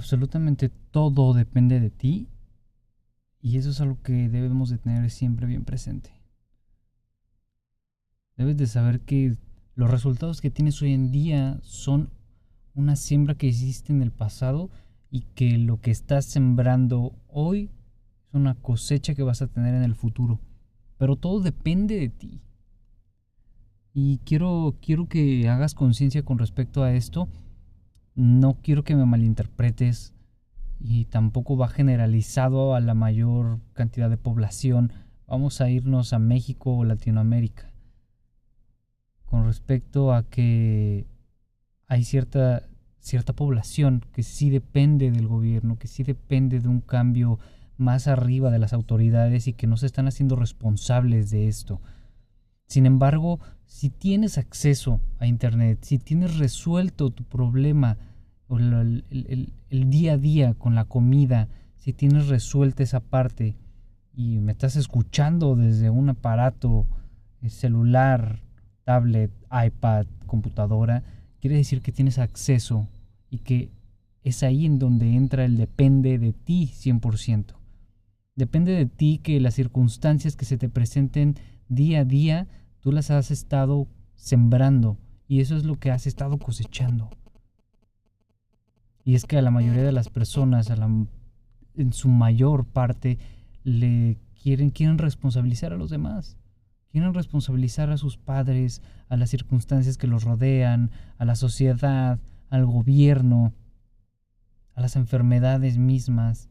absolutamente todo depende de ti y eso es algo que debemos de tener siempre bien presente. Debes de saber que los resultados que tienes hoy en día son una siembra que hiciste en el pasado y que lo que estás sembrando hoy es una cosecha que vas a tener en el futuro. Pero todo depende de ti. Y quiero, quiero que hagas conciencia con respecto a esto. No quiero que me malinterpretes y tampoco va generalizado a la mayor cantidad de población. Vamos a irnos a México o Latinoamérica. Con respecto a que hay cierta, cierta población que sí depende del gobierno, que sí depende de un cambio más arriba de las autoridades y que no se están haciendo responsables de esto. Sin embargo, si tienes acceso a Internet, si tienes resuelto tu problema el, el, día a día con la comida, si tienes resuelta esa parte y me estás escuchando desde un aparato eh, celular, tablet, iPad, computadora, quiere decir que tienes acceso y que es ahí en donde entra el depende de ti 100%. Depende de ti que las circunstancias que se te presenten día a día Tú las has estado sembrando y eso es lo que has estado cosechando. Y es que a la mayoría de las personas, en su mayor parte, le quieren, quieren responsabilizar a los demás. Quieren responsabilizar a sus padres, a las circunstancias que los rodean, a la sociedad, al gobierno, a las enfermedades mismas.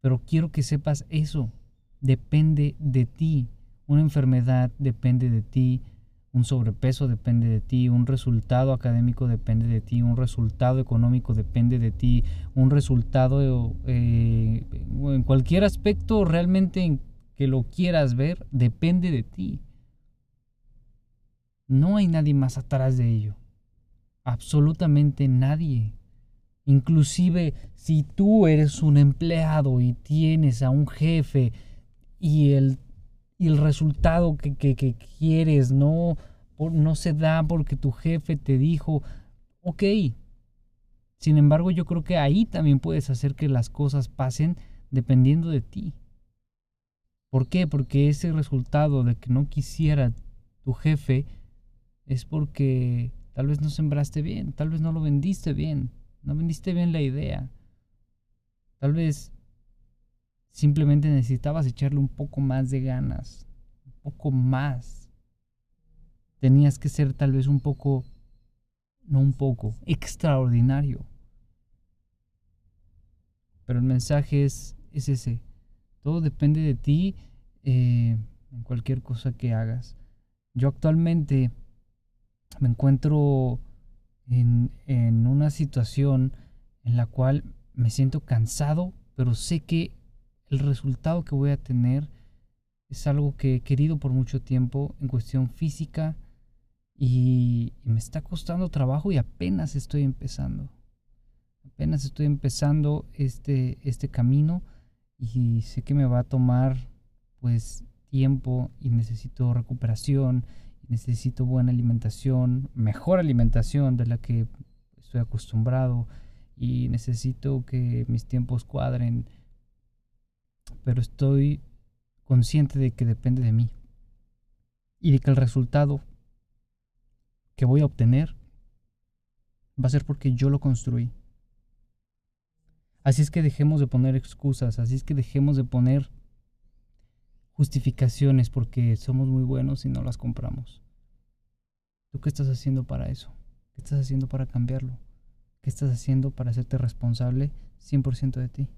Pero quiero que sepas eso. Depende de ti. Una enfermedad depende de ti, un sobrepeso depende de ti, un resultado académico depende de ti, un resultado económico depende de ti, un resultado eh, en cualquier aspecto realmente que lo quieras ver depende de ti. No hay nadie más atrás de ello. Absolutamente nadie. Inclusive si tú eres un empleado y tienes a un jefe y el y el resultado que, quieres no, no se da porque tu jefe te dijo, ok. Sin embargo, yo creo que ahí también puedes hacer que las cosas pasen dependiendo de ti. ¿Por qué? Porque ese resultado de que no quisiera tu jefe es porque tal vez no sembraste bien, tal vez no lo vendiste bien, no vendiste bien la idea. Tal vez Simplemente necesitabas echarle un poco más de ganas, un poco más. Tenías que ser tal vez un poco, no un poco, extraordinario. Pero el mensaje es, es ese. Todo depende de ti eh, en cualquier cosa que hagas. Yo actualmente me encuentro en, en una situación en la cual me siento cansado, pero sé que el resultado que voy a tener es algo que he querido por mucho tiempo en cuestión física y, me está costando trabajo y apenas estoy empezando. Apenas estoy empezando este, este camino y sé que me va a tomar pues tiempo y necesito recuperación, necesito buena alimentación, mejor alimentación de la que estoy acostumbrado y necesito que mis tiempos cuadren pero estoy consciente de que depende de mí y de que el resultado que voy a obtener va a ser porque yo lo construí. Así es que dejemos de poner excusas, así es que dejemos de poner justificaciones porque somos muy buenos y no las compramos. ¿Tú qué estás haciendo para eso? ¿Qué estás haciendo para cambiarlo? ¿Qué estás haciendo para hacerte responsable 100% de ti?